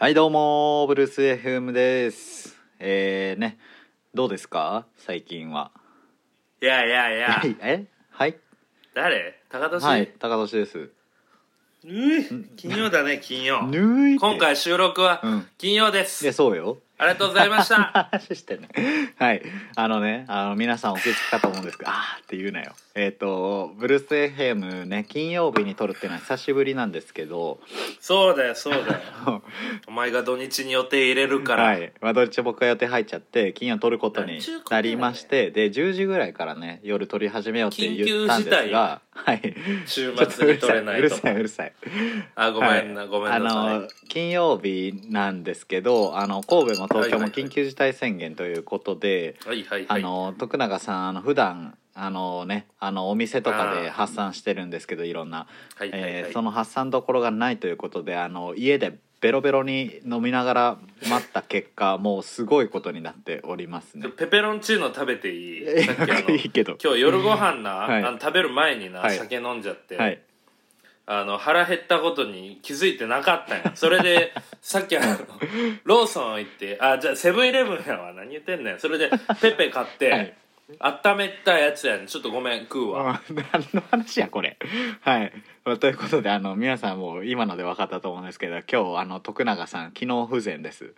はいどうもブルース FM です。えー、ねどうですか？最近は。いやいやいや。はいえ？はい。誰？高年、はい高年です。うい。金曜だね金曜。ぬいって。今回収録はうん。金曜です、いやそうよありがとうございました。話してね。はい。あのねあの皆さんお気づきかと思うんですけどあーって言うなよ。えっ、とブルース FM ね金曜日に撮るっていうのは久しぶりなんですけど。そうだよそうだよ。お前が土日に予定入れるから、はい、まあ、どっち僕が予定入っちゃって金曜撮ることになりましてで10時ぐらいからね夜撮り始めようって言ったんですがはい。週末に撮れないうと。るさいうるさいうるさい。あごめんな、ごめんなさい。あの金曜日なんですけどあの神戸も東京も緊急事態宣言ということで、はいはいはい。あの徳永さんあの普段あのねあのお店とかで発散してるんですけどいろんな、はいはいはい。えーその発散どころがないということであの家でベロベロに飲みながら待った結果もうすごいことになっておりますね。ペペロンチーノ食べていい？さっきあのいいけど。今日夜ご飯な、はい。あの食べる前にな、はい。酒飲んじゃって、はい。あの腹減ったことに気づいてなかったんや。それで さっきあのローソン行ってあじゃあセブンイレブンやわ。何言ってんねん。それでペペ買って、はい温めたやつやねん。ちょっとごめん食うわ。あ何の話やこれ。はい。まあということであの皆さんもう今ので分かったと思うんですけど今日あの徳永さん機能不全です。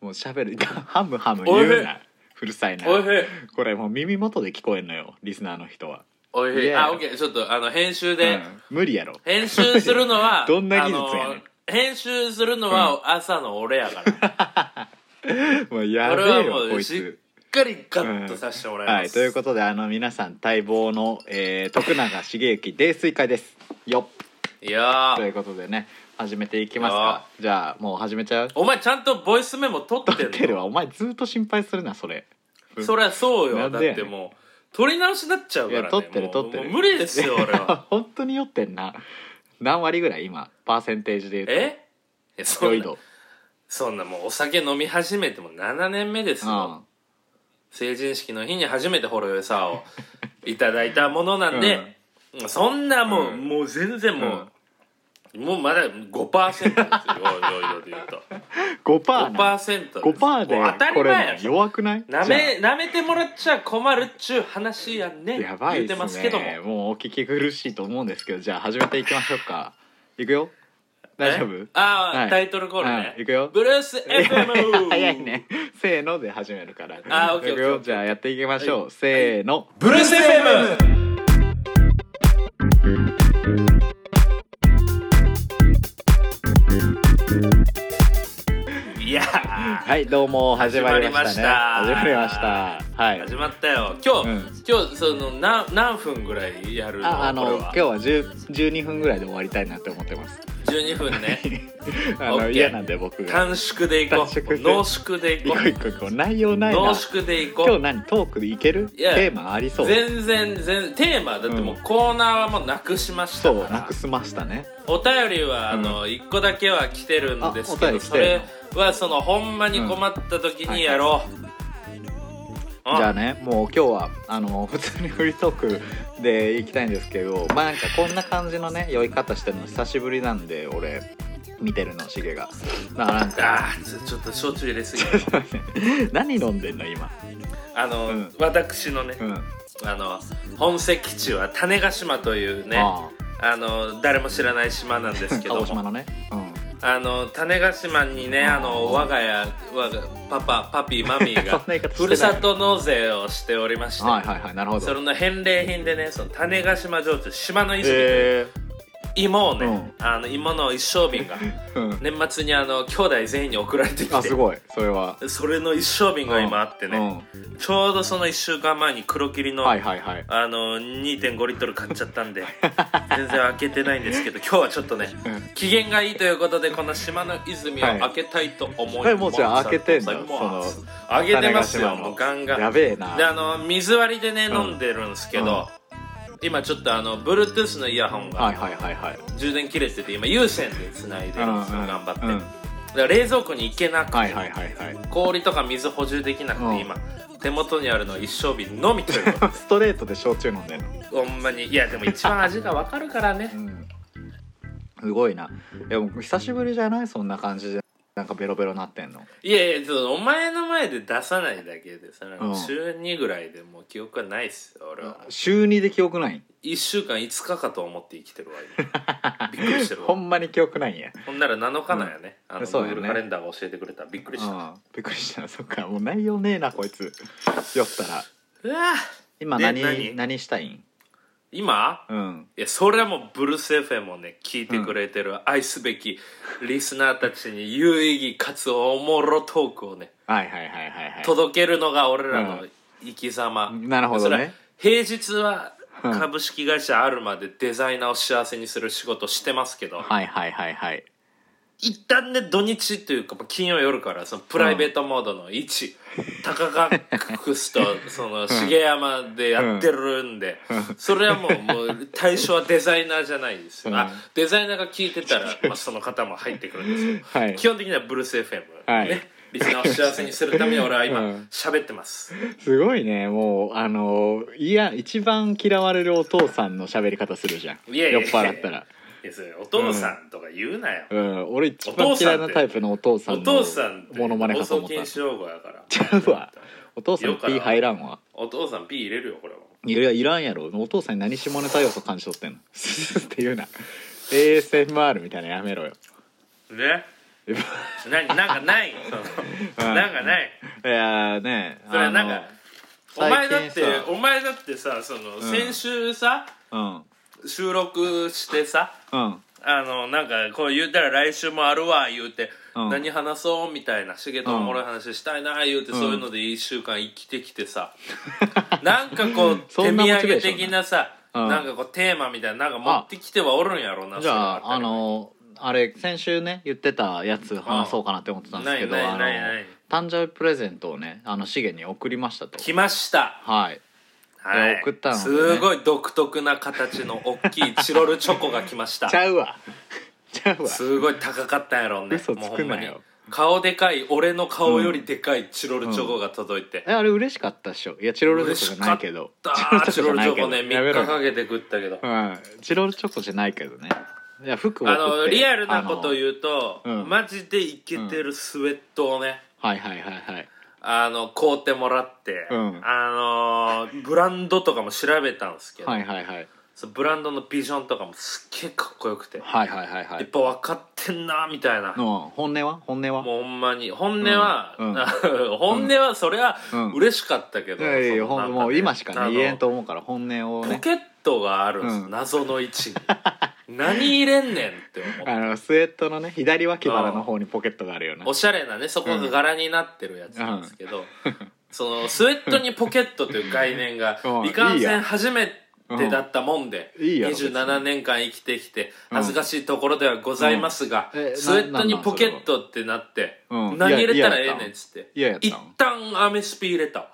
もうしゃべる ハムハム言うな。うるさい。な。これもう耳元で聞こえんのよリスナーの人は、おいしい。あオッケー。ちょっとあの編集で、うん。無理やろ。編集するのは どんな技術やねん。編集するのは朝の俺やから、もうやこべえよこいつかりカットさせてもらいます、はいということであの皆さん待望の、えー徳永茂之泥酔会です。よいやー。ということでね始めていきますか。じゃあもう始めちゃう？お前ちゃんとボイスメモ取ってんの撮ってるわ。お前ずっと心配するなそれ。そりゃそうよ。だってもう取り直しになっちゃうからね。いや撮ってる撮ってる。もう無理ですよ俺は。本当に酔ってんな。何割ぐらい今？パーセンテージで言うと？え？えそそんなもうお酒飲み始めても7年目ですよ成人式の日に初めてほろ酔いサワーを いただいたものなんで、そんなもう、うん。もう全然もう、もうまだ5%ですよ酔い度で言うと。5パーな5%です。5パーでもう当たり前やも弱くない？なめなめてもらっちゃ困るっちゅう話やねじゃあやばい言うてでますすけども。ねもうお聞き苦しいと思うんですけどじゃあ始めていきましょうか。いくよ大丈夫？え？ああ、はい。タイトルコールね、はい。いくよ。ブルース FM 早いね。せーので始めるから。あオッケーいくよオッケー。じゃあやっていきましょう、せーの。ブルース FM いやー。はいどうも始まりましたね。始始まりましした。たはい。始まったよ。今日、うん。今日その何何分ぐらいやるの？ああのこれは？今日は10 12分ぐらいで終わりたいなって思ってます12分ね。あの嫌なんで僕が。短縮でいこう。短縮。で濃縮でいこ一個一個一個内容なういな。濃縮でいこう。今日何トークでいける？いやテーマありそう。全然全然テーマだってもうコーナーはもうなくしましたそうなくしましたね。お便りはあの1個だけは来てるんですけどそれはそのほんまに困った時にやろう。じゃあねもう今日はあの普通にフリートークでいきたいんですけどまあなんかこんな感じのね酔い方してるの久しぶりなんで俺見てるのしげが。だからなんかあーちょっと焼酎入れすぎ。何飲んでんの今？あの、うん。私のね、うん。あの本籍地は種子島というねああの誰も知らない島なんですあけども。鹿児島のね。うんあの種子島にねあの我が家我がパパパピマミーが ふるさと納税をしておりまして、はいはいはいなるほど。それの返礼品でねその種子島焼酎島の泉、え芋をね、うん。あの芋の一升瓶がーうん。年末にあの兄弟全員に送られてきて。あすごい。それは。それの一升瓶が今あってね、ちょうどその1週間前に黒霧の、うんはいはいはい。あの2.5リットル買っちゃったんで 全然開けてないんですけど今日はちょっとねうん。機嫌がいいということでこの島の泉をはい。開けたいと思います、えもうじゃあ開けてんだ。もうその開けてますよもうガンガン。やべえな。であの水割りでね、うん飲んでるんですけど、うん今ちょっとあの Bluetooth のイヤホンが、充電切れてて今有線でつないでるんですよ、頑張って、うんだから冷蔵庫に行けなくて、はいはいはいはい。氷とか水補充できなくて、うん。今。手元にあるのは一升瓶のみという ストレートで焼酎飲んでんの。ほんまに。いやでも一番味がわかるからね。うん。すごいな。いやもう久しぶりじゃない？そんな感じでなんかベロベロなってんの？いやいやそうお前の前で出さないだけでさなんかうん。週2ぐらいでもう記憶はないっすよ俺は。週2で記憶ない？1週間5日かと思って生きてるわ今。びっくりしてるほわんまに記憶ないんや。ほんなら7日なんやね、あのそうやね。カレンダーが教えてくれた。びっくりした、うん。びっくりした。そっか。もう内容ねえなこいつ。酔ったら。うわ。で今何何？何したいん？今？うん。いやそれはもうブルース FM をね聞いてくれてる愛すべきリスナーたちに有意義かつおもろトークをねはいはいはいはいはい。届けるのが俺らの生き様、なるほどそれはね平日はうん。株式会社あるまでデザイナーを幸せにする仕事してますけど、はいはいはいはい一旦ね土日というかまあ金曜夜からそのプライベートモードの1、高ガックスとその重山でやってるんで、それはもうもう対象はデザイナーじゃないですよ、うん。あデザイナーが聞いてたら、まあ、その方も入ってくるんですけど、はい。基本的にはブルース FM、はい。ねリスナーを幸せにするために俺は今うん。喋ってます、すごいねもうあのいや一番嫌われるお父さんの喋り方するじゃん。酔っ払ったら。いやそれお父さんとか言うなよ、うん。俺一番嫌いなタイプのお父さんおの父さんってモノマネかと思った。禁止用語やから。ちゃうわ。お父さん P 入らんわ。お父さん P 入れるよこれは。いやいらんやろ。お父さんに何下ネタ要素感じ取ってんの？って言うな。ASMR みたいなのやめろよ。ね？ななんかない。そのなんかない。いやねそれなんかお前だってさお前だってさその、ん。先週さうん収録してさうん。あのなんかこう言うたら来週もあるわ言うて、うん。何話そうみたいなしげとおもろい話したいな言うて、そういうので1週間生きてきてさ なんかこう そんな手土産モチベーション的なさ、うん。なんかこうテーマみたいななんか持ってきてはおるんやろうなじゃああのあれ先週ね言ってたやつ話そうかなって思ってたんですけどないあのないないない。誕生日プレゼントをねあのシゲに送りましたと。来ました。はいはい。や送ったのでね。すごい独特な形の大きいチロルチョコが来ました。ちゃうわ。ちゃうわ。すごい高かったんやろうね。嘘つくなよ。顔でかい俺の顔よりでかいチロルチョコが届いて、えあれ嬉しかったっしょ？いやチロルチョコじゃないけど。チロルチョコね3やめろ。日かけて食ったけど。うん。チロルチョコじゃないけどね。いや服をあのリアルなことを言うと、うん。マジでイケてるスウェットをね、はいはいはいはいあの買うてもらって、うん。あのーブランドとかも調べたんですけど、はいはいはいそのブランドのビジョンとかもすっげえかっこよくて、はいはいはいはい。やっぱ分かってんなみたいな、の本音は？本音は？もうほんまに。本音は、うん。うん。本音はそりゃうん。嬉しかったけど、いやいやほそのなんかね。んもう今しかあのね言えんと思うから本音をね。ポケットがあるんです、うん。謎の位置に。何入れんねんって思ってあのスウェットのね左脇腹の方にポケットがあるよね。おしゃれなねそこが柄になってるやつなんですけど、そのスウェットにポケットという概念が うん。いかんいいやせん初めてだったもんで、うん。いいやろ別に。27年間生きてきてうん。恥ずかしいところではございますが、うん。えスウェットにポケットってなって、うん。何入れたらええねんっつって。一旦アメスピ入れたわ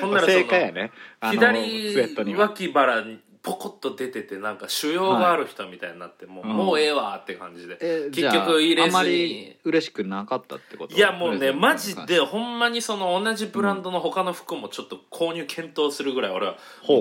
ほんならそのね左脇腹にポコッと出ててなんか腫瘍がある人みたいになって、もううんもうええわって感じで、結えじゃあ局入れずあまりに嬉しくなかったってこと？いやもうねマジでほんまにその同じブランドの他の服もちょっと購入検討するぐらい俺は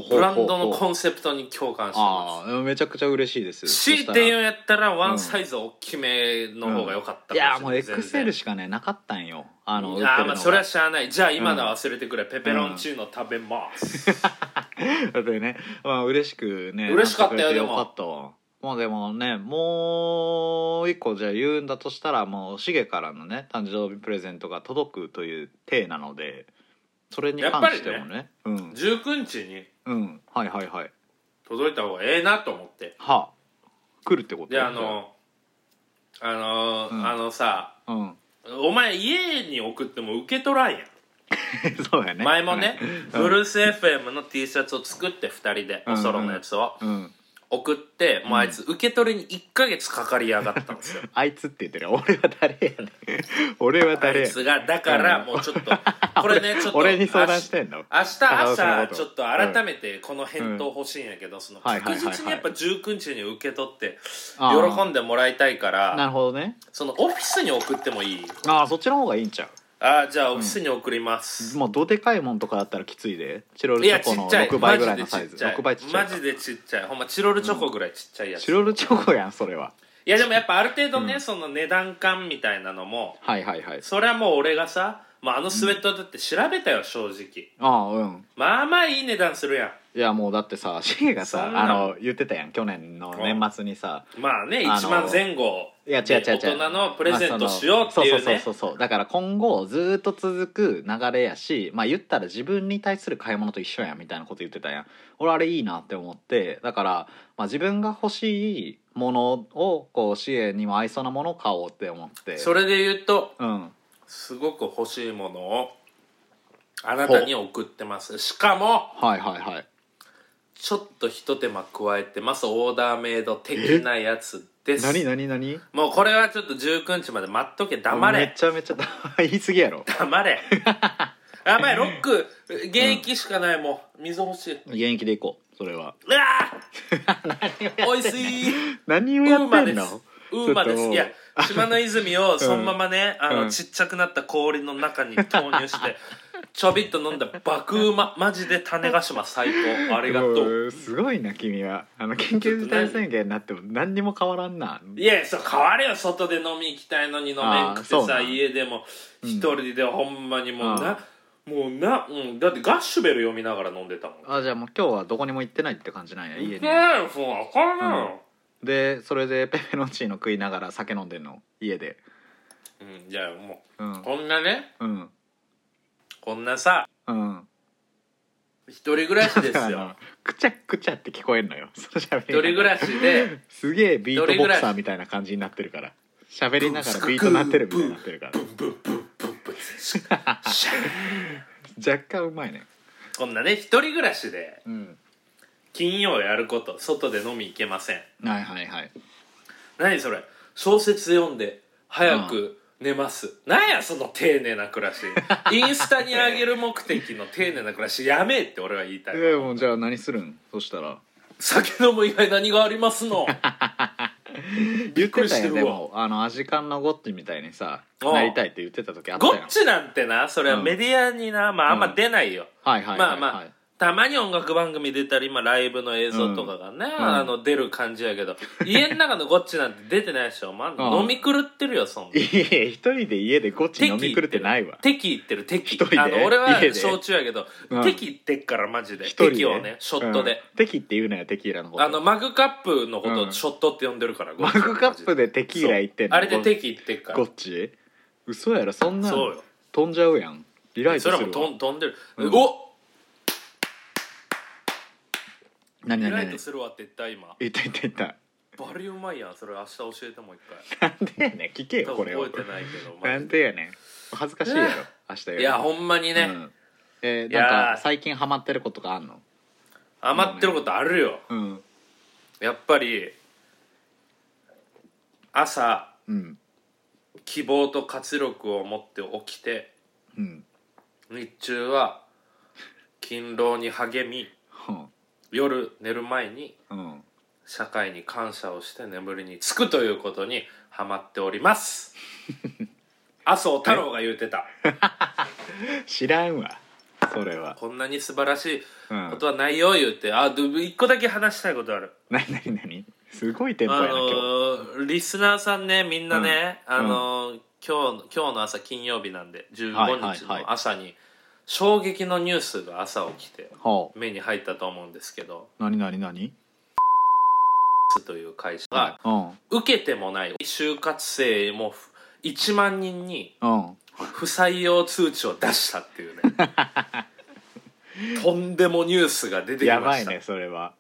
ブランドのコンセプトに共感してまああめちゃくちゃ嬉しいです。したらて言うんやったらワンサイズ大きめの方が良かったいやもうしれない XL しかねなかったんよ。あの売いってるのが。やまあそれはしゃあない。じゃあ今のは忘れてくれ、ペペロンチーノ食べます、だってね、まあ嬉しくね嬉しかったよでも。よかったわ。もうでもねもう一個じゃあ言うんだとしたらもうシゲからのね誕生日プレゼントが届くという体なのでそれに関してもねうん。19日にうん。はいはいはい。届いた方がええなと思って。は。あ来るってことであのあの、うん。あのさうん。お前家に送っても受け取らんやん そうやね。前もね、うん。ブルース FM の T シャツを作って2人でうん。おソロのやつを。うん。送って、もうあいつ受け取りに1ヶ月かかりやがったんですよ。あいつって言ってる。俺は誰やねん。俺はあ誰やいつがだからもうちょっと これねちょっと俺に相談してんの？明日朝ちょっと改めてこの返答欲しいんやけど、その確実にやっぱ19日に受け取って喜んでもらいたいかならるほどね。そのオフィスに送ってもいい？ああそっちの方がいいんちゃう？あーじゃあオフィスに送ります、もうどでかいもんとかだったらきついで。チロルチョコのちっちゃい6倍ぐらいのサイズ。マジでちっちゃい。6倍ちっちゃいマジでちっちゃい。ほんまチロルチョコぐらいちっちゃいやつ、チロルチョコやんそれは。いいやでもやっぱある程度ね、うん。その値段感みたいなのもはいはいはい。それはもう俺がさ、まあ、あのスウェットだって調べたよ正直。ああうん。まあまあいい値段するやいやもうだってさシゲがさあの言ってたやん去年の年末にさ。んまあねあの1万前後いや違う違う違う。で大人のプレゼントしようっていうね。まあそうそうそうそう。だから今後ずーっと続く流れやしまあ言ったら自分に対する買い物と一緒やんみたいなこと言ってたやん。俺あれいいなって思って。だから、まあ、自分が欲しいものをこう支援にも合いそうなものを買おうって思って。それで言うとうん。すごく欲しいものをあなたに送ってます。しかもはいはいはいちょっとひと手間加えてます。オーダーメイド的なやつです。何？何？何？もうこれはちょっと19日まで待っとけ。黙めれちゃめちゃ 言い過ぎやろ。黙れ。やばい。ロック。現役しかないもん。水欲しい。う現役でいこう。それは。うわー！おいしい。何をウやってんの？ウーマです。いや島の泉をそのままね、あの、うんちっちゃくなった氷の中に投入してちょびっと飲んだ爆うまマジで種子島最高。ありがとう。うんすごいな君は。あの緊急事態宣言になっても何にも変わらんな。いやそう変われよ。外で飲み行きたいのに飲めんくてさ家でもうん。一人でほんまにもうあな、もうな、うん、だってガッシュベル読みながら飲んでたもん。あじゃあもう今日はどこにも行ってないって感じなんや家に。ねそうあかん。よ、でそれでペペロンチーノ食いながら酒飲んでんの家で。うん、いやもうん。うこんなねうんこんなさうん。一人暮らしですあよのくちゃくちゃって聞こえんのよ。その喋り一人暮らしですげえビートボクサーみたいな感じになってるから。喋りながらビートなってるみたいになってるから。ブンブンブンブンブンシャー若干うまいねこんなね一人暮らしでうん金曜やること外で飲み行けませんはいはいはい何それ小説読んで早く寝ます、なんやその丁寧な暮らし。インスタに上げる目的の丁寧な暮らしやめえって俺は言いたい。えもうじゃあ何するん？そしたら。酒飲む以外何がありますの？言ってたよくりしてるわ。でもあのアジカンのゴッチみたいにさなりたいって言ってた時あったやん。ゴッチなんてなそれはメディアにな、まああんま出ないよ、はいはいはい、はい、まあまあたまに音楽番組出たり、まあ、ライブの映像とかがね、うん。あの出る感じやけど家の中のゴッチなんて出てないでしょ、まあ、うん。飲み狂ってるよそんな。いや一人で家でゴッチ飲み狂ってないわ。敵。言ってる敵。一人で？あの俺は家で？焼酎やけど、うん。敵言ってっからマジで。一人で？敵をねショットで、うん、テキって言うなよテキーラのこと。あのマグカップのことうん。をショットって呼んでるから、ゴマッチグカップでテキーラ言ってんの？そう。あれで敵言ってっから。ゴッチ？嘘やろそんなの。そうよ。飛んじゃうやん。リライトするわ。それはもう飛ん飛んでる、うん。お何何何？リライトするわって言った今言った言った言った。バリうまいやんそれ明日教えてもう一回。なんでやねん聞けよ多これを。分覚えてないけどマなんジででやねん。恥ずかしいやろ明日よりいやほんまにね、うん。えー、いやー。なんか最近ハマってることがあんの？余ってることあるよ。うん。やっぱり朝うん。希望と活力を持って起きてうん。日中は勤労に励みは夜寝る前にあうん社会に感謝をして眠りにつくということにハマっております。麻生太郎が言うてた。知らんわ。それは。こんなに素晴らしいうん。ことはないよ言うて。あで一個だけ話したいことある。なになになに？すごいテンポあやな今日のーリスナーさんねみんなね、うん。あのー今日今日の朝金曜日なんではい15日の朝に衝撃のニュースが朝起きては目に入ったと思うんですけどあなになになにという会社がうん。受けてもない就活生も1万人にうん。不採用通知を出したっていうね。とんでもニュースが出てきました。やばいねそれは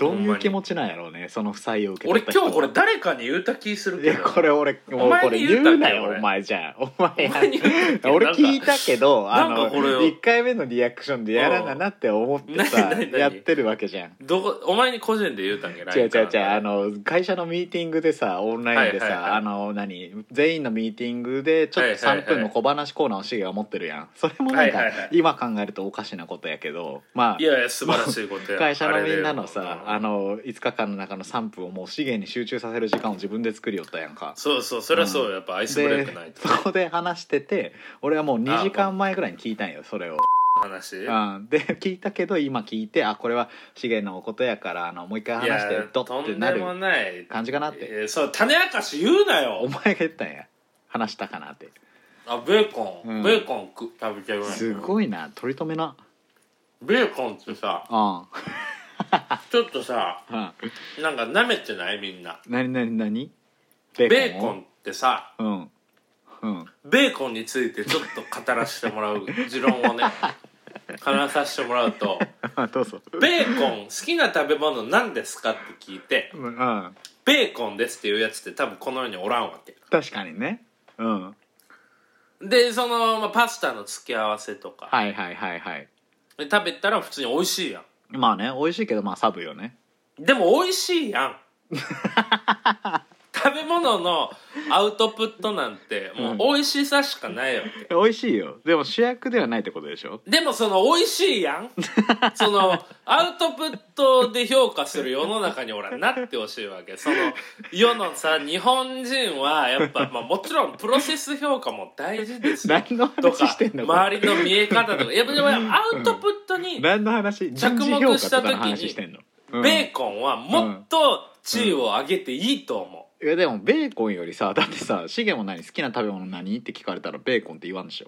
どういう気持ちなんやろうねその不採用受け俺取った人。今日これ誰かに言うた気するいやこれ俺もお前うこれに言ったっけ言うなよ俺。お前じゃあお前お前に言ったっけ俺聞いたけどあのなんかこれを。1回目のリアクションでやらななって思ってさ何何何？やってるわけじゃん。どこお前に個人で言うたんけ違う違う違うあの会社のミーティングでさオンラインでさ、はいはいはい。あの何全員のミーティングでちょっとはいはいはい。3分の小話コーナーをシゲが持ってるやん。それもなんかはいはいはい。今考えるとおかしなことやけど。まあいやいや素晴らしいことや。会社のみんなのさであの5日間の中の3分をもう資源に集中させる時間を自分で作りよったやんか。そうそうそれはそうよやっぱアイスブレイでクないと。ねそこで話してて俺はもう2時間前ぐらいに聞いたんよそれを。話？うん、で聞いたけど今聞いてあこれはシゲのことやからあのもう一回話してドとってなるんでもない。感じかなって。えーそう種明かし言うなよ。お前が言ったんや。話したかなって。あベーコン、うん。ベーコンく食べてる。ねすごいな。取り留めな。ベーコンってさうん ちょっとさうん。なんか舐めてない？みんな。何何何？ベベーコンってさうん。うん。ベーコンについてちょっと語らせてもらう 持論をね話させてもらうと。あ どうぞ。ベーコン好きな食べ物何ですかって聞いてうん。うん。ベーコンですっていうやつって多分この世におらんわけ。確かにね。うん。でその、まあ、パスタの付け合わせとか、はいはいはいはい。で食べたら普通に美味しいやまあね美味しいけどまあサブよね。んでも美味しいやん 食べ物のアウトプットなんてもう美味しさしかないわけ、美味しいよ。でも主役ではないってことでしょ？でもその美味しいやん。そのアウトプットで評価する世の中に俺はなってほしいわけ。その世のさ日本人はやっぱ、まあ、もちろんプロセス評価も大事ですよ。とか話してんの？周りの見え方とか。やっぱでもアウトプットに何の話？着目した時にベーコンはもっと地位を上げていいと思いやでもベーコンよりさだってさシゲも何？好きな食べ物何？って聞かれたらベーコンって言わんでしょ。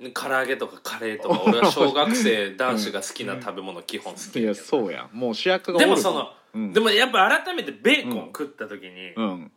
う唐揚げとかカレーとか俺は 小学生男子が好きな食べ物基本好きいやそうやん。もう主役がでもその、うん、でもやっぱ改めてベーコン食った時に、うん。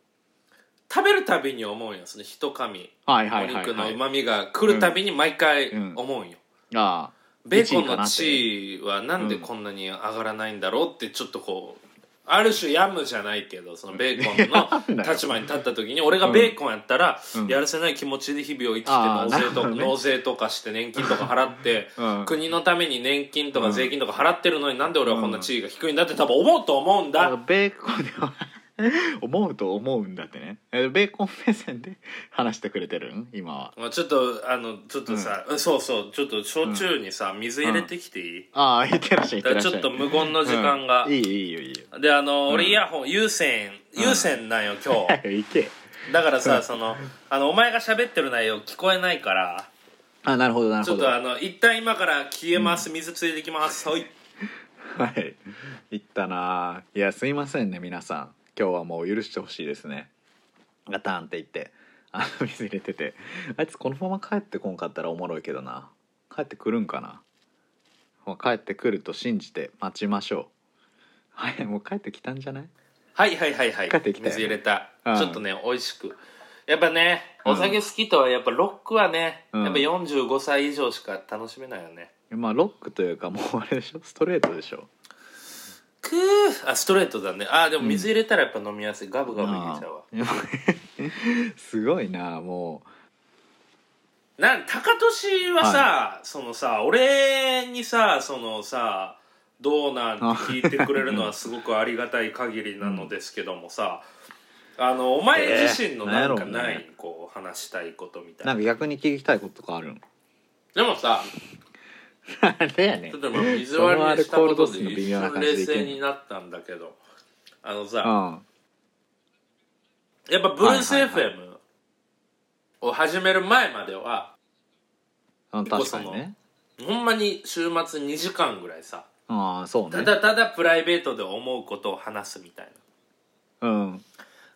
食べるたびに思うんよその一噛み。はいはいお肉のうまみが来るたびに毎回うん。思うんよ、ああ。ベーコンの地位はなんでこんなに上がらないんだろうってちょっとこうある種やむじゃないけどそのベーコンの 立場に立った時に俺がベーコンやったらうん。やるせない気持ちで日々を生きて納税とか納税とかして年金とか払って うん。国のために年金とかうん税金とか払ってるのになんで俺はこんな地位が低いんだって多分思うと思うんだ。ベーコン 思うと思うんだってね。えベーコン目線で話してくれてるん？今は。まあちょっとあのちょっとさ、そうそうちょっと焼酎にさ水入れてきていい、ああいってらっしゃいいってらっしゃい。だからちょっと無言の時間が、うん。いいよいいよいいよ。であの、俺うん。イヤホン有線有線なんよ今日。早く行け。だからさそのあのお前が喋ってる内容聞こえないから。あなるほどなるほど。ちょっとあの一旦今から消えます、水ついてきます。はい。はい。行ったないやすいませんね皆さん今日はもう許してほしいですね。ガタンって言って。あの水入れてて。あいつこのまま帰ってこんかったらおもろいけどな。帰ってくるんかな。もう帰ってくると信じて待ちましょう。はいもう帰ってきたんじゃない？はいはいはいはい。帰ってきたよ水入れた、うん。ちょっとね美味しく。やっぱねうん。お酒好きとはやっぱロックはね、うん。やっぱ45歳以上しか楽しめないよね。まあロックというかもうあれでしょ？ストレートでしょ？くーあストレートだね。あでも水入れたらやっぱ飲みやすい。ガブガブいけちゃうわ。すごいなもなん高俊はさ、そのさ俺にさそのさどうなんて聞いてくれるのはすごくありがたい限りなのですけどもさ、あのお前自身のなんかえーなんやろうね。ない、こう話したいことみたうな。んいなか逆に聞きたいこととかあるんでもさあれやね。ちょっと今水割りにしたことで一瞬冷静になったんだけど。あのさ、うん。やっぱブルースはいはい FM を始める前まではにね。ほんまに週末2時間ぐらいさああそうね。ただただプライベートで思うことを話すみたいうん。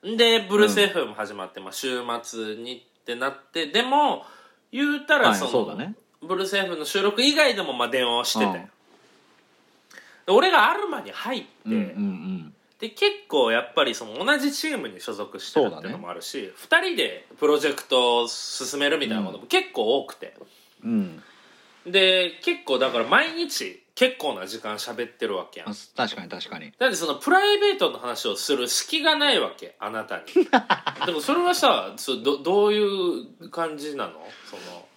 なでブルース FM 始まって、まあ、週末にってなってでも言うたはいらその、そうだねブルース FM の収録以外でもまあ電話をしてて、うん。で俺がアルマに入って、うんうんで結構やっぱりその同じチームに所属してるっていうのもあるし、二2人でプロジェクトを進めるみたいなことも結構多くて、うんうん。で結構だから毎日結構な時間喋ってるわけやん。あ確かに確かに。だってそのプライベートの話をする隙がないわけあなたに。でもそれはさそどどういう感じなの？その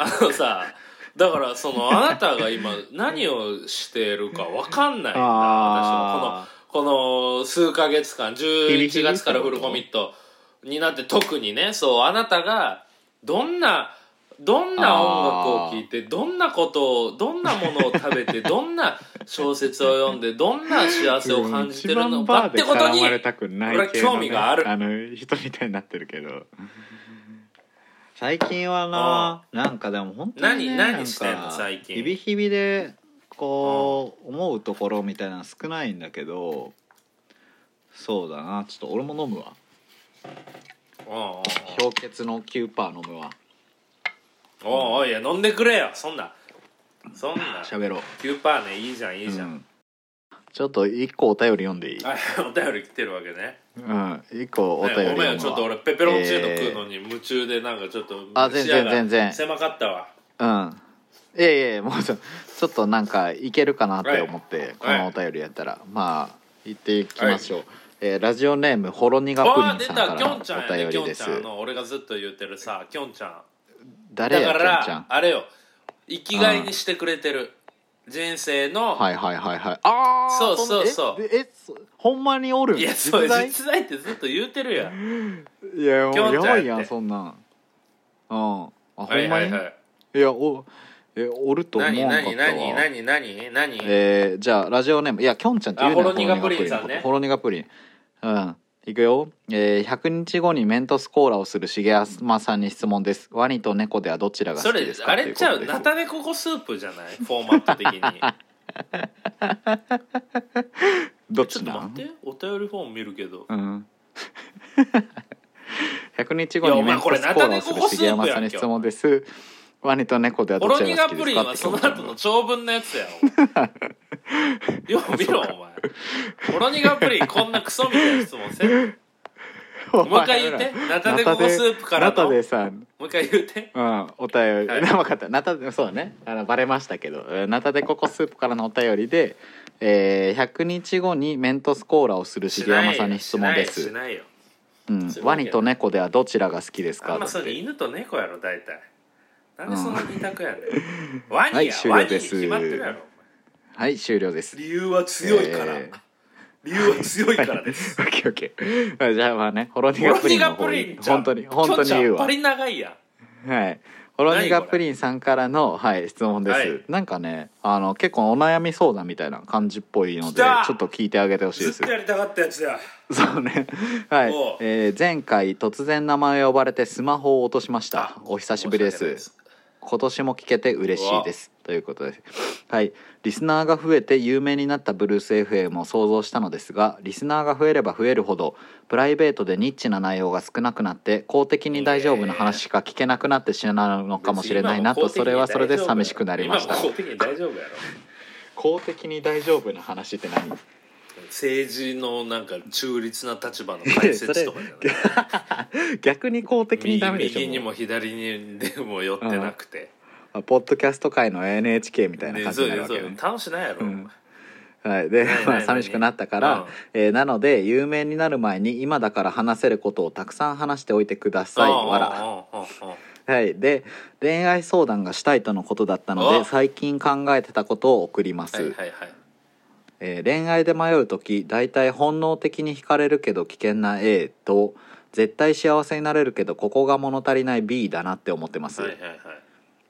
あのさだからそのあなたが今何をしてるか分かんないんだ。私はあこのこの数ヶ月間ヒリヒ11リ月からフルコミットになって特にねそうあなたがどんなどんな音楽を聴いてどんなことをどんなものを食べて どんな小説を読んでどんな幸せを感じてるのかってことに俺は興味がある。あの人みたいになってるけど最近はななんかでも本当に、ね、何何してんの？最近。日々日々でこう思うところみたいなの少ないんだけどそうだなちょっと俺も飲むわ。おうおうおう氷結の9%飲むわ。おうおいや飲んでくれよ。そんな。そんな。喋ろう。9%ねいいじゃんいいじゃん、うん。ちょっと一個お便り読んでいい？お便り来てるわけねうん一個お便りねごめんちょっと俺ペペロンチーノ食うのに夢中でなんかちょっとあ全然全然。狭かったわ。うん。いやいやもうちょちょっとなんかいけるかなって思って、こはい。のお便りやったら。まあ行っていきましょう、えーラジオネームほろ苦プリンさんからお便りです。の俺がずっと言ってるさきょんちゃん。誰やだかきょんちゃん？らあれよ。生きがいにしてくれてる人生の、はいはいはいはい。ああそうそうそう。ええそほんまにおるん？いやそう実在？ってずっと言うてるやん。いやもうやばいやんそんなん。うん。あほんまに、はい。はいはいいやおえおると思わ何んかったわ。何何何何何えー、じゃあラジオネーム。いやきょんちゃんって言うねあほろ苦プリンさんね。ほろ苦プリン。うんいくよ、えー、100日後にメントスコーラをする重山さんに質問です。ワニと猫ではどちらがそれ好きですか？あれちゃう？ナタデココスープじゃない？フォーマット的に。どっちょっと待って。お便りフォーム見るけど。うん。100日後にメントスコーラをする重山さんに質問ですワニと猫ではどちらが苦好きですか？ってプリンはその後の長文のやつやお よう見ろお前。ほろ苦プリンこんなクソみたいな質問せん。もう一回言って。ナタデココスープからナタのもでさう一回言って。うん、お便り、はい。分かった。ナタそうだね。あのバレましたけど。えーナタデココスープからのお便りで、えー、100日後にメントスコーラをする重山さんに質問です。しないよ。うんワニと猫ではどちらが好きですか？あんまそれ犬と猫やろ大体なんでそんな二択やねん、ワニや、はい終ワニに了です。決まってるやろ。はい終了です。理由は強いから、えー。理由は強いからです。オッケーオッケー。あじゃあまあねほろほろ苦プリンの方リンちゃん。に本当に本当に言うわ。長いやん。はい。ほろ苦プリンさんからの、はい、質問です、はいなんかねあの結構お悩み相談みたいな感じっぽいのでちょっと聞いてあげてほしいです。ずっとやりたかったやつや。そうね。はい。おう。えー前回突然名前を呼ばれてスマホを落としました。あ。お久しぶりです。今年も聞けて嬉しいです。ということです。はい。リスナーが増えて有名になったブルース FM を想像したのですが、リスナーが増えれば増えるほど、プライベートでニッチな内容が少なくなって、公的に大丈夫な話しか聞けなくなってしまうのかもしれないなと、それはそれで寂しくなりました今。も公的に大丈夫やろ公的に大丈夫な話って何？政治のなんか中立な立場の解説とかじゃない。逆に公的にダメでしょ右にも左にでも寄ってなくて、あポッドキャスト界の NHK みたいな感じになるわけよね。楽しないやろ、うん。はい、でまあ寂しくなったから、うん。えーなので有名になる前に今だから話せることをたくさん話しておいてください。わら。らはい、で恋愛相談がしたいとのことだったのでお最近考えてたことを送ります、はいはいはいえー恋愛で迷う時大体本能的に惹かれるけど危険な A と絶対幸せになれるけどここが物足りない B だなって思ってます、はいはいはい。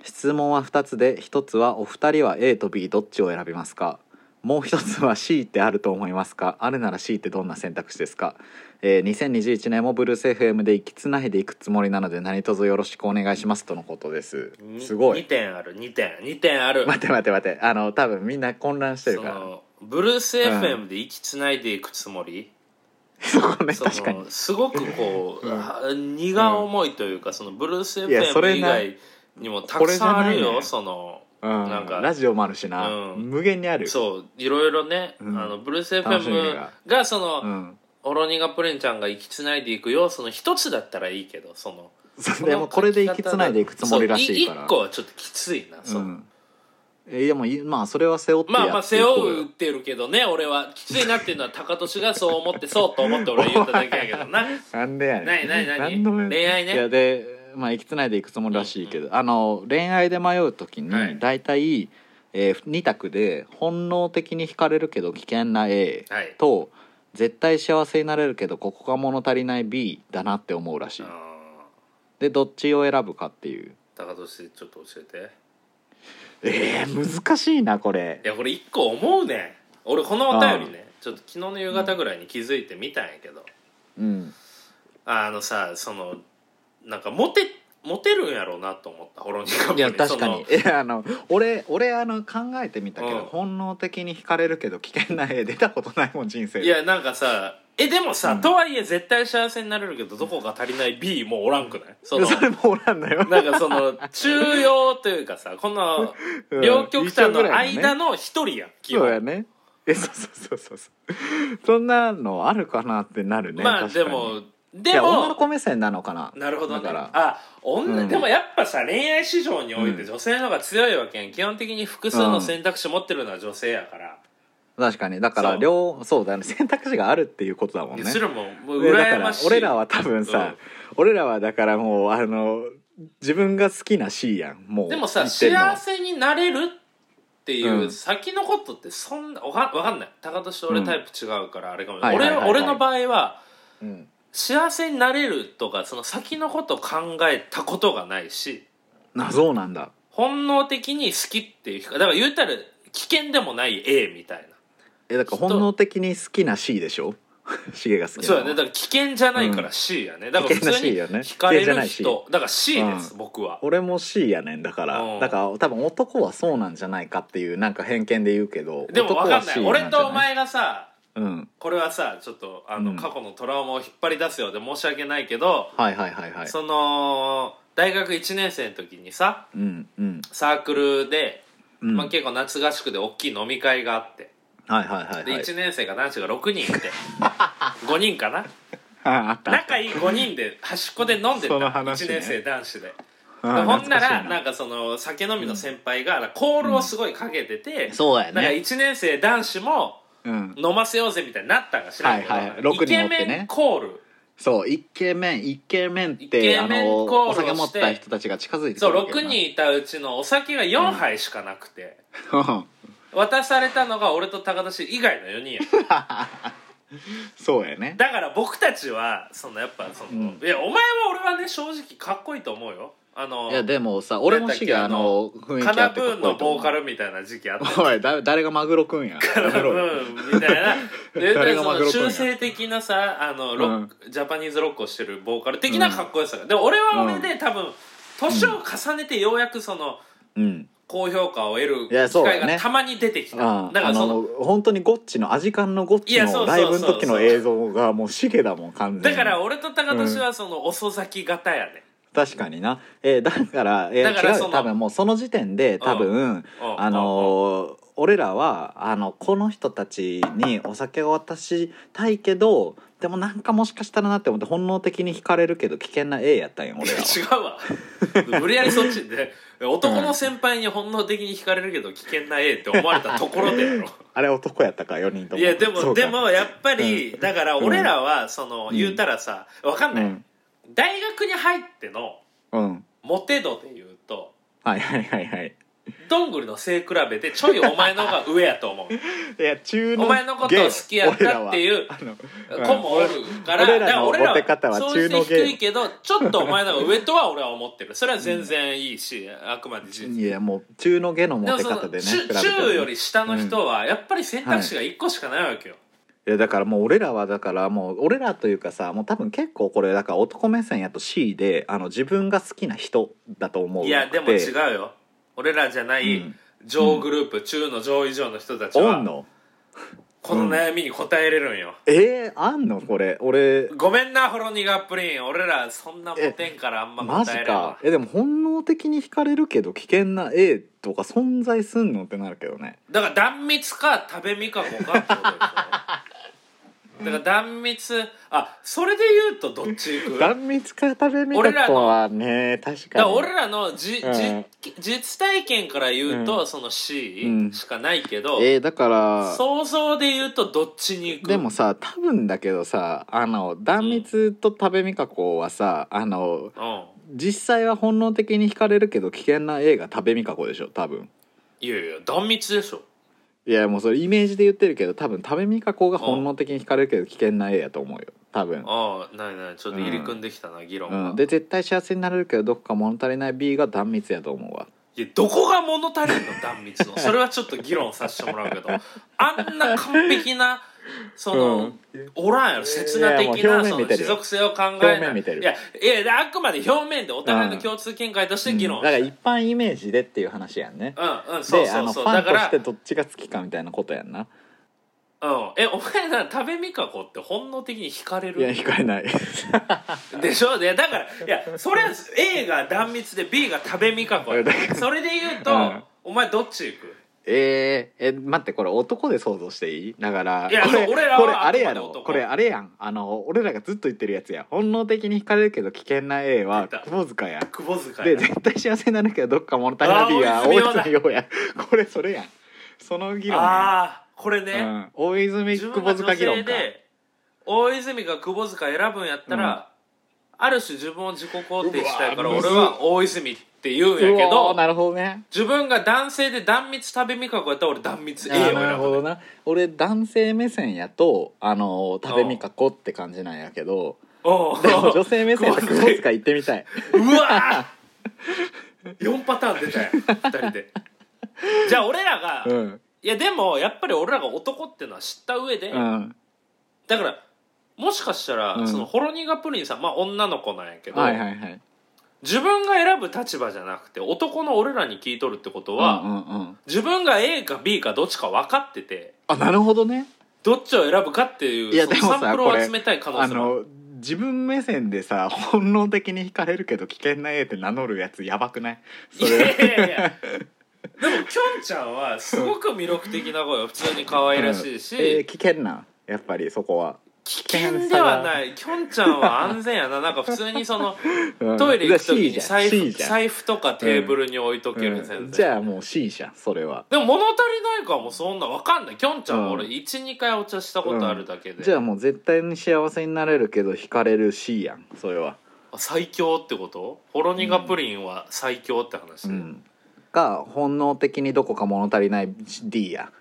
質問は2つで1つはお二人は A と B どっちを選びますか？もう1つは C ってあると思いますか？あるなら C ってどんな選択肢ですか、えー2021年もブルース FM で行きつないでいくつもりなので何卒よろしくお願いしますとのことです。にすご2い点ある2点2点ある。待って待って待って。あの多分みんな混乱してるからブルース FM で息つないでいくつもり、そ こね確かに。すごくこう、うんあ荷が重いというか、そのブルースいやそれ FM 以な外にもたくさんあるよ、これじゃないねそのうん。なんかラジオもあるしな、うん。無限にある。そういろいろね、うん。あのブルース楽しみ FM が。がその、うん。オロニガプレンちゃんが息つないでいくよその一つだったらいいけどそのそうでもこれで行きつないでいくつもりらしいから。そう一個はちょっときついな、そううんえでもいまあそれは背負ってまあまあ背負ってるけどね俺はきついなっていうのは高俊がそう思ってそうと思って俺は言っただけやけどな。なんでやねん。何何何恋愛ね。いやでまあ行きつないでいくつもりらしいけど、あの恋愛で迷う時はい。に大体、えー、2択で本能的に惹かれるけど危険な A はい。と絶対幸せになれるけどここが物足りない B だなって思うらしい。あでどっちを選ぶかっていう。ー高俊ちょっと教えてえー、難しいなこれ。いやこれ一個思うねん。俺このお便りねちょっと昨日の夕方ぐらいに気づいてみたんやけど、うん。あのさそのなんかモテモテるんやろうなと思ったホロニカいや確かに。いやあの俺俺あの考えてみたけど、うん。本能的に惹かれるけど危険な絵出たことないもん人生で。いやなんかさえでもさ、うん。とはいえ絶対幸せになれるけどどこか足りない B もおらんくない？そのそれもおらんのよ。なんかその中庸というかさこのうん。両極端の間の一人やん基本。そうやね。えそうそうそうそう。そんなのあるかなってなるねまあ確かに。でもいでや女のも子目線なのかな。なるほどね。だから。あ女、うん。でもやっぱさ恋愛市場においてうん。女性の方が強いわけん。基本的に複数の選択肢持ってるのは女性やから、確かに。だから両そうだよね。選択肢があるっていうことだもんね。それももうでだから羨ましい。俺らは多分さ、うん。俺らはだからもうあの自分が好きな C やん。もうでもさ幸せになれるっていううん。先のことってそんなわかわかんない。高俊と俺タイプ違うからあれかも、はいはい俺の俺の場合はうん。幸せになれるとかその先のこと考えたことがないしあそうなんだ。本能的に好きっていうかだから言ったら危険でもない A みたいなえだから本能的に好きな C でしょ？シゲが好きなそうやね。だから危険じゃないから C やね、だから普通危険な C にやね。惹かれる危険じゃない C 人だから C です、うん。僕は。俺も C やねんだから、うん。だから多分男はそうなんじゃないかっていうなんか偏見で言うけどでも分かんない。男は C 俺んじゃとお前がさうん。これはさちょっとあの、うん。過去のトラウマを引っ張り出すようで申し訳ないけど、はいはいはいはい。その大学1年生の時にさうんうん。サークルで、うん。まあ、結構夏合宿で大きい飲み会があってはいはいはいではい。1年生が男子が6人いて 5人かな？ああった仲いい5人で端っこで飲んでた。ね。1年生男子で。あでほんならなんかその酒飲みの先輩がコールをすごいかけてて、そうやなんかね1年生男子もうん。飲ませようぜみたいになったんか知らんけど、はいはい六イケメンコール。そうイケメンイケメンっイてあのコールをお酒持った人たちが近づいてくそうるわけよ6人いたうちのお酒が4杯しかなくて、な渡されたのが俺と高田氏以外の4人や。そうやね。だから僕たちはそのやっぱその、うん。いやお前は俺はね正直かっこいいと思うよ。あのいやでもさ俺もシゲあの雰囲気あってブーンのかっこいいと思う。ボーカルみたいな時期あったおいだ誰がマグロくんや。カナブーンみたいな。で誰がマグロ君や。中性的なさあのロック、ジャパニーズロックをしてるボーカル的なかっこよさが、で俺は俺で多分年を重ねてようやくそのうん高評価を得る機会がたまに出てきた、ああだからそのの本当にゴッチのアジカンのゴッチのライブの時の映像がもうシゲだもん完全に。だから俺と高俊はその遅咲き型やね、確かにな、えーだから,、えー違うだからそのよ多分もうその時点で多分、うん。あのー俺らはあのこの人たちにお酒を渡したいけどでもなんかもしかしたらなって思って本能的に惹かれるけど危険な A やったんよ俺らは。違うわ。無理やりそっちで。男の先輩に本能的に惹かれるけど危険な A って思われたところでやろ。あれ男やったか4人とも。いやでもでもやっぱり、だから俺らはその、うん。言うたらさわかんない、うん。大学に入ってのうん。モテ度で言うとはいはいはいはいどんぐりの背比べでちょいお前の方が上やと思う。いや中のお前のことを好きやったっていう子もおるから俺らだから俺らモテ方は低いけどちょっとお前の方が上とは俺は思ってる。それは全然いいし、あくまで事実いやもう中の下の方でね中より下の人はやっぱり選択肢が1個しかないわけよ、い。やだからもう俺らはだからもう俺らというかさもう多分結構これだから男目線やと C であの自分が好きな人だと思ういやでも違うよ俺らじゃないうん。上グループ、中の上以上の人たちはおんの？この悩みに答えれるんよ、えー、あんのこれ？俺。ごめんなホロニガプリン。俺らそんなモテんからあんまマジ答えれんわ。か。えでも本能的に惹かれるけど危険な A とか存在すんのってなるけどね。だから断蜜か食べみかこかってことでしょ だから断蜜あそれで言うとどっち行く？断蜜か食べみかこはね確からに俺らのじ、うん。じ実体験から言うと、うん。その C うん。しかないけど、えー、だから想像で言うとどっちに行く？でもさ多分だけどさあの断蜜と食べみかこはさあのうん。実際は本能的に惹かれるけど危険な A が食べみかこでしょ多分。いやいや断蜜でしょいやもうそれイメージで言ってるけど多分食べみかこが本能的に惹かれるけど危険な A やと思うよ。多分。ああないない。ちょっと入り組んできたな、議論が、うん、で絶対幸せになれるけどどこか物足りない B が断蜜やと思うわ。いやどこが物足りんの？断蜜の。それはちょっと議論させてもらうけど。あんな完璧なその、おらんやろ刹那的なその持続性を考え表ない。面見てるいやいやあくまで表面でお互いの共通見解として議論だから一般イメージでっていう話やんね。うんうんそうであそう。のフそうだからしてどっちが好きかみたいなことやんな。うん。えお前な食べみかこって本能的に惹かれいやる惹かれない。でしょ？でだからいやそれは A が断蜜で B が食べみかこやだからそれで言うと、うん。お前どっち行く？えー、え待ってこれ男で想像していい？だからいやこれこれあれやろ。これあれやん。あの俺らがずっと言ってるやつや。本能的に惹かれるけど危険な A は窪塚や窪塚でや絶対幸せになるけどどっか物足りない B は大泉洋やこれそれやん。その議論やああこれね、うん、大泉窪塚女議論か。大泉が窪塚選ぶんやったら、ある種自分を自己肯定したいから俺は大泉って言うんやけどーなるほどね。自分が男性で断蜜食べみかこやったら俺断蜜 A を選ぶあーなるほどな。俺男性目線やとあの食べみかこって感じなんやけどでも女性目線やと窪塚行ってみたい。うわー。4パターン出たよ2人で。じゃあ俺らが、いうん。やでもやっぱり俺らが男っていうのは知った上で、うん。だからもしかしたら、うん。そのホロニガプリンさんまあ女の子なんやけど、はいはいはい自分が選ぶ立場じゃなくて男の俺らに聞いとるってことは、うんうんうん。自分が A か B かどっちか分かっててあなるほどね。どっちを選ぶかっていういやでもさサンプルを集めたい可能あ性も。あるの自分目線でさ本能的に惹かれるけど危険な A って名乗るやつやばくない？そいやれいやいや。でもきょんちゃんはすごく魅力的な声普通に可愛らしいし、うん。えー危険な？やっぱりそこは危険ではない。きょんちゃんは安全やな。なんか普通にそのうん。トイレ行く時に財布財布とかテーブルに置いとけるうん。全然、じゃあもう C じゃんそれは。でも物足りないかもそんな分かんない。きょんちゃんも俺うん。12回お茶したことあるだけで、じゃあもう絶対に幸せになれるけど惹かれる C やんそれは。最強ってこと？ホロニガプリンは最強って話、うん。が本能的にどこか物足りない D や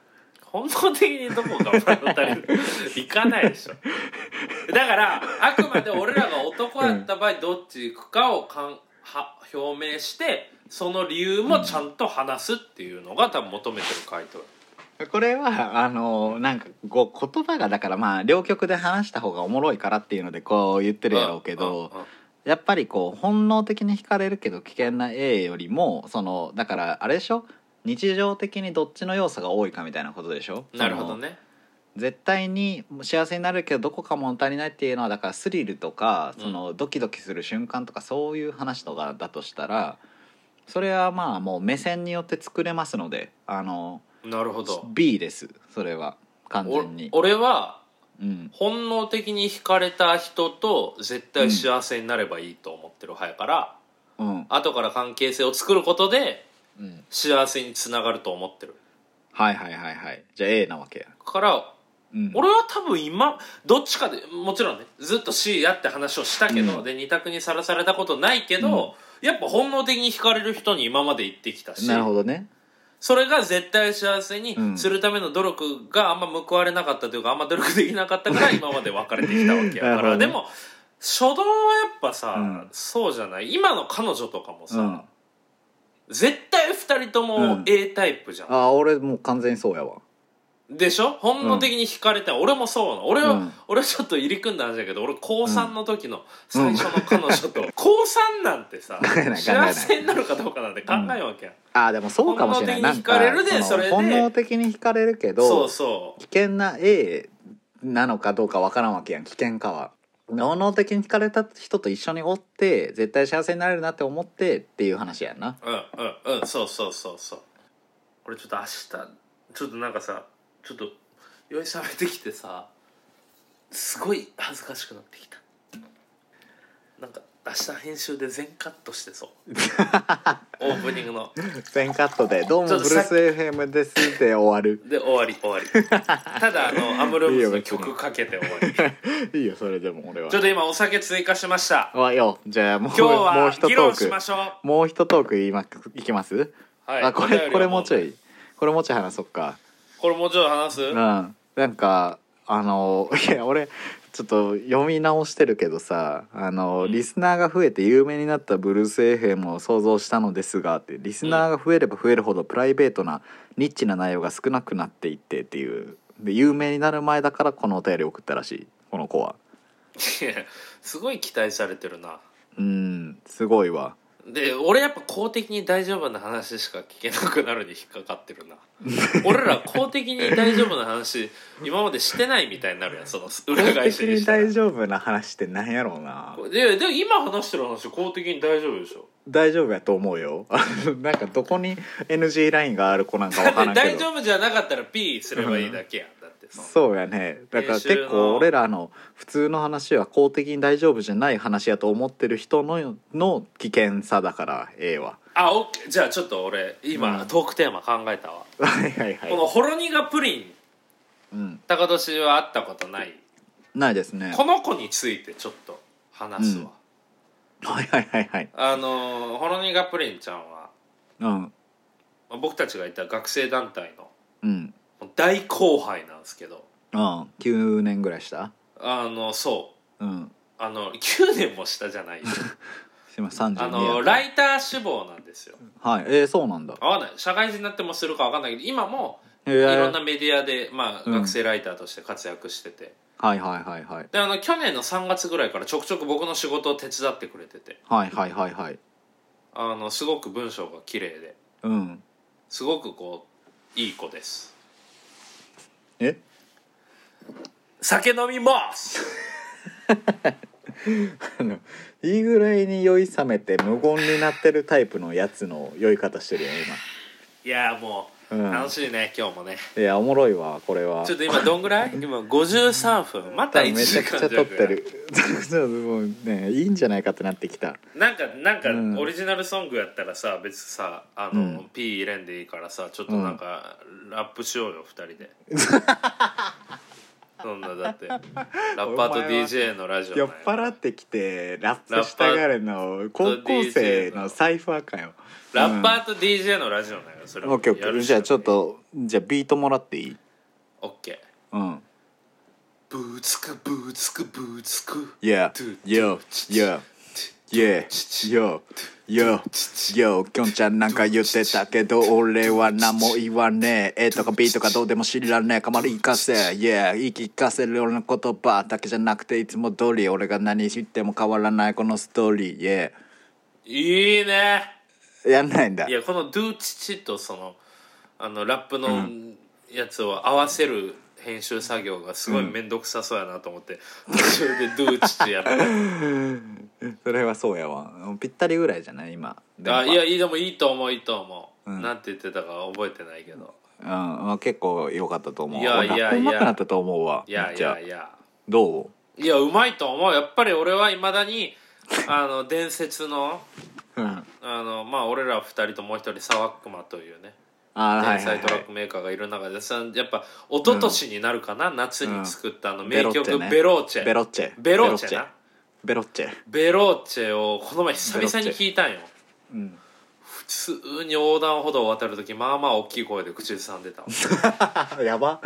本能的にどこか物足りないいかないでしょ。だからあくまで俺らが男やった場合どっち行くかをかんは表明してその理由もちゃんと話すっていうのが多分求めてる回答。これはあのなんかこう言葉がだからまあ両極で話した方がおもろいからっていうのでこう言ってるやろうけど、うんうんうん。やっぱりこう本能的に惹かれるけど危険な A よりもそのだからあれでしょ？日常的にどっちの要素が多いかみたいなことでしょ？なるほどね。絶対に幸せになるけどどこか物足りないっていうのはだからスリルとかうん。そのドキドキする瞬間とかそういう話とかだとしたらそれはまあもう目線によって作れますのであのなるほど。B です。それは。完お全に。俺はうん。本能的に惹かれた人と絶対幸せになればいいと思ってる派やから、うん。後から関係性を作ることでうん、幸せにつながると思ってる。はいはいはいはい。じゃあ A なわけや。からうん、俺は多分今どっちかでもちろんねずっと C やって話をしたけど、うん。で二択にさらされたことないけど、やっぱ本能的に惹かれる人に今まで行ってきたしなるほどね。それが絶対幸せにうん。するための努力があんま報われなかったというかあんま努力できなかったから 今まで別れてきたわけやから、なるほどね。でも初動はやっぱさ、うん。そうじゃない？今の彼女とかもさ、うん絶対二人とうもん。A タイプじゃん、あ俺もう完全にそうやわ。でしょ？本能的に惹かれて、俺もそうなの。俺は、うん。俺はちょっと入り組んだ話だけど俺高3の時の最初の彼女と、高3なんてさ考えない考えな。い幸せになるかどうかなんて考えるわけやん、あでもそうかもしれない。本能的に惹かれるでなんかそれで。本能的に惹かれるけどそうそう。危険な A なのかどうかわからんわけやん。危険かは。能能的に惹かれた人と一緒におって絶対幸せになれるなって思ってっていう話やんな。うんうんうん。そうそうそうそう。これちょっと明日ちょっとなんかさちょっと酔いしゃべってきてさすごい恥ずかしくなってきた。なんか明日編集で全カットしてそう。オープニングの。全カットで「どうもブルース FM です」で終わる。で終わり終わり。ただあのアムロムズの曲かけて終わり。いいよそれでも俺は。ちょっと今お酒追加しました。あよじゃあもう今日もうは一ト議論しまーしょクもう一トーク言いまいきます、うはいあこれこれもうちょい。これもうちょい話そっか。これもうちょい話す、うん。なんかあのいや俺ちょっと読み直してるけどさあの、うん。リスナーが増えて有名になったブルース FM を想像したのですがってリスナーが増えれば増えるほどプライベートなニッチな内容が少なくなっていってっていう。で有名になる前だからこのお便り送ったらしいこの子は。いやすごい期待されてるな。うんすごいわで俺やっぱ公的に大丈夫な話しか聞けなくなるに引っかかってるな。俺ら公的に大丈夫な話今までしてないみたいになるやんその裏公返し的に大丈夫な話ってなんやろうな。でで今話してる話公的に大丈夫でしょ。大丈夫やと思うよ。なんかどこに NG ラインがある子なんかだってわからんけど。大丈夫じゃなかったら P すればいいだけやん。だってそうやね。だから結構俺らの普通の話は公的に大丈夫じゃない話やと思ってる人のの危険さだからええわあオッケー。じゃあちょっと俺今、うん。トークテーマ考えたわ、はいはいはい。このほろ苦プリンうん。高年は会ったことない？ないですね。この子についてちょっと話すわ、はいはいはいはい。あのーほろ苦プリンちゃんはうん。まあ僕たちがいた学生団体のうん大後輩なんですけど。うん。9年ぐらいした？あのそう。うん。あの9年も下じゃない。よ すいません32あのやライター志望なんですよ。はい。えー、そうなんだ。合わない。社会人になってもするか分かんないけど今もえいろんー、なメディアで、まあ、うん。学生ライターとして活躍してて、はいはいはいはい。であの去年の3月ぐらいからちょくちょく僕の仕事を手伝ってくれてて。はいはいはいはい。あのすごく文章が綺麗で。うん。すごくこういい子ですえ？酒飲みます。あのいいぐらいに酔い冷めて無言になってるタイプのやつの酔い方してるよいやもう今、うん、楽しいね、今日もね。いやおもろいわこれは。ちょっと今どんぐらい？今53分。また1多分めち時ゃくちゃ撮ってる。もうねいいんじゃないかってなってきた。なんかなんかうん。オリジナルソングやったらさ別にさあの、うん。P 入れんでいいからさちょっとなんか、ラップしようよ2人で。そんなだって。ラッパーと DJ のラジオ酔っ払ってきてラップしたがるの高校生のサイファーかよ。ラッパーと DJ のラジオなんやそれオッケーオッケーじゃあちょっとじゃあビートもらっていい？オッケーうん。ブーツクブーツクブーツク。Yeah Yo Yo Yeah Yo Yo Yo きょんちゃんなんか言ってたけど俺は何も言わねえ。A とか B とかどうでも知らねえ。かまりいかせ。Yeah 言い聞かせる俺の言葉だけじゃなくていつも通り俺が何知っても変わらないこのストーリー。Yeah いいね やんないんだ。いやこの「ドゥチチ」とそのあのラップのやつを合わせる編集作業がすごい面倒くさそうやなと思って、途中で「ドゥチチ」やって。それはそうやわ。ぴったりぐらいじゃない今。あいやいいでもいいと思ういいと思う、うん。なんて言ってたか覚えてないけど。うん、まあ、結構良かったと思ういやいやいや。なったと思うわ。いやいやいや。どいやうまいと思う。やっぱり俺はいまだにあの伝説のう、うん、あのまあ俺ら二人ともう一人サワックマというね天才トラックメーカーがいる中でさやっぱ一昨年になるかな、夏に作ったあの名曲ベベローチェ。ベロッチェ。ベローチェな？ベロッチェ。ベローチェをこの前久々に聞いたんよ。うん。普通に横断歩道を渡る時まあまあ大きい声で口ずさんでたわ。やば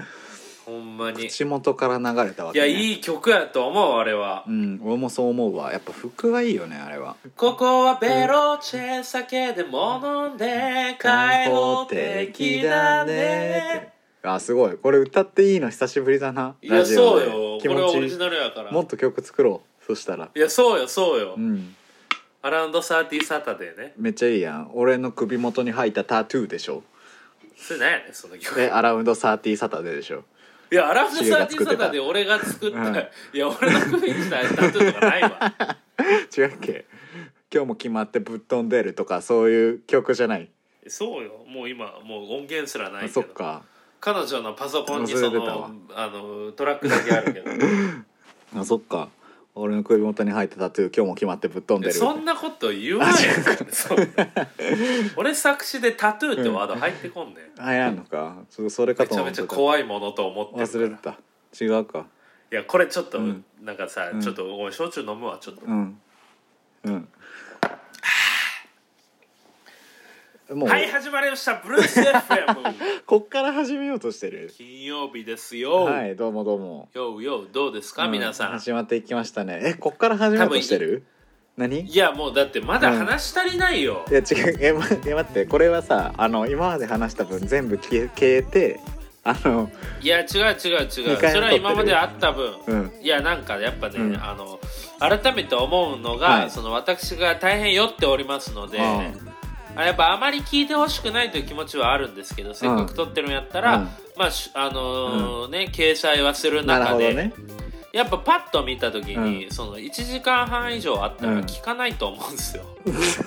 ほんまに。い口元から流れたわけ、やね、いい曲やと思うあれは。うん俺もそう思うわ。やっぱ服はいいよねあれは。ここはベローチェ酒でも飲んで開放的だねあすごい。これ歌っていいの久しぶりだな。いやラジオで。そうよこれはオリジナルやから。もっと曲作ろう。そしたら。いやそうよそうよ、うん。アラウンドサーティーサタデーね。めっちゃいいやん。俺の首元に入ったタトゥーでしょ。それ何やねんその曲。えアラウンドサーティーサタデーでしょいやアラウンドサーティーサタデー俺が作った、うん。いや俺の首にしたタトゥーとかないわ。違うっけ？今日も決まってぶっ飛んでるとかそういう曲じゃない？そうよ。もう今もう音源すらないそっか。彼女のパソコンに忘そのあのトラックだけあるけど。あそっか俺の首元に入ったタトゥー今日も決まってぶっ飛んでる。そんなこと言わな俺作詞でタトゥーってワード入ってこんねん。あやんのか。それかめちゃめちゃ怖いものと思って忘れてた。違うか。いやこれちょっと、うん。なんかさ、うん。ちょっとおい焼酎飲むわちょっと、うん。うんもう、はい始まりました。ブルース FM こっから始めようとしてる。金曜日ですよ、はいどうもどうも。ようようどうですか、うん皆さん。始まっていきましたね。えこっから始めようとしてる？何いい。やもうだってまだ話足りないよ、や違う。え,、ま、え待って。これはさあの今まで話した分全部消え消えてあのいや違う違う違う。そ二回も撮ってる。れは今まであった分、うん。いやなんかやっぱね、うん。あの改めて思うのが、はい。その私が大変酔っておりますので、うんあやっぱあまり聞いてほしくないという気持ちはあるんですけどせっかく撮ってるんやったら、うん。まあしあのーね掲載はする中で、ね。やっぱパッと見た時に、その1時間半以上あったらうん。聞かないと思うんですよ、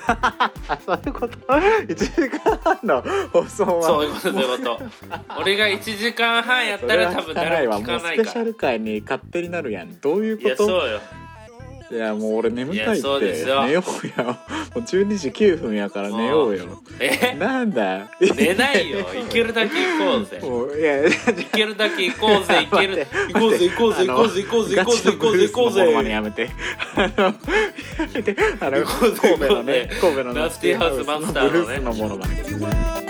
あ そういうこと？1時間半の放送は？そういうことそういうこと。俺が1時間半やったら多分誰も聞かないもうスペからシャル回に勝手になるやん。どういういこと？やそうよいやもう俺眠たいって。いやそうですよ。寝ようよ。もう12時9分やから寝ようよ。え？なんだ？寝ないよ。行けるだけ行こうぜ。もういや行けるだけ行こうぜ。行ける行こうぜ。行こうぜ。行こうぜ行こうぜ。行こうぜ。行こうぜ。行こうぜ。ガチのブルースのモノマネやめて。あのやめて。あの行こうぜ。神戸のね行こうぜ神戸のラスティハウスマスターのね。ブルースのモノマネ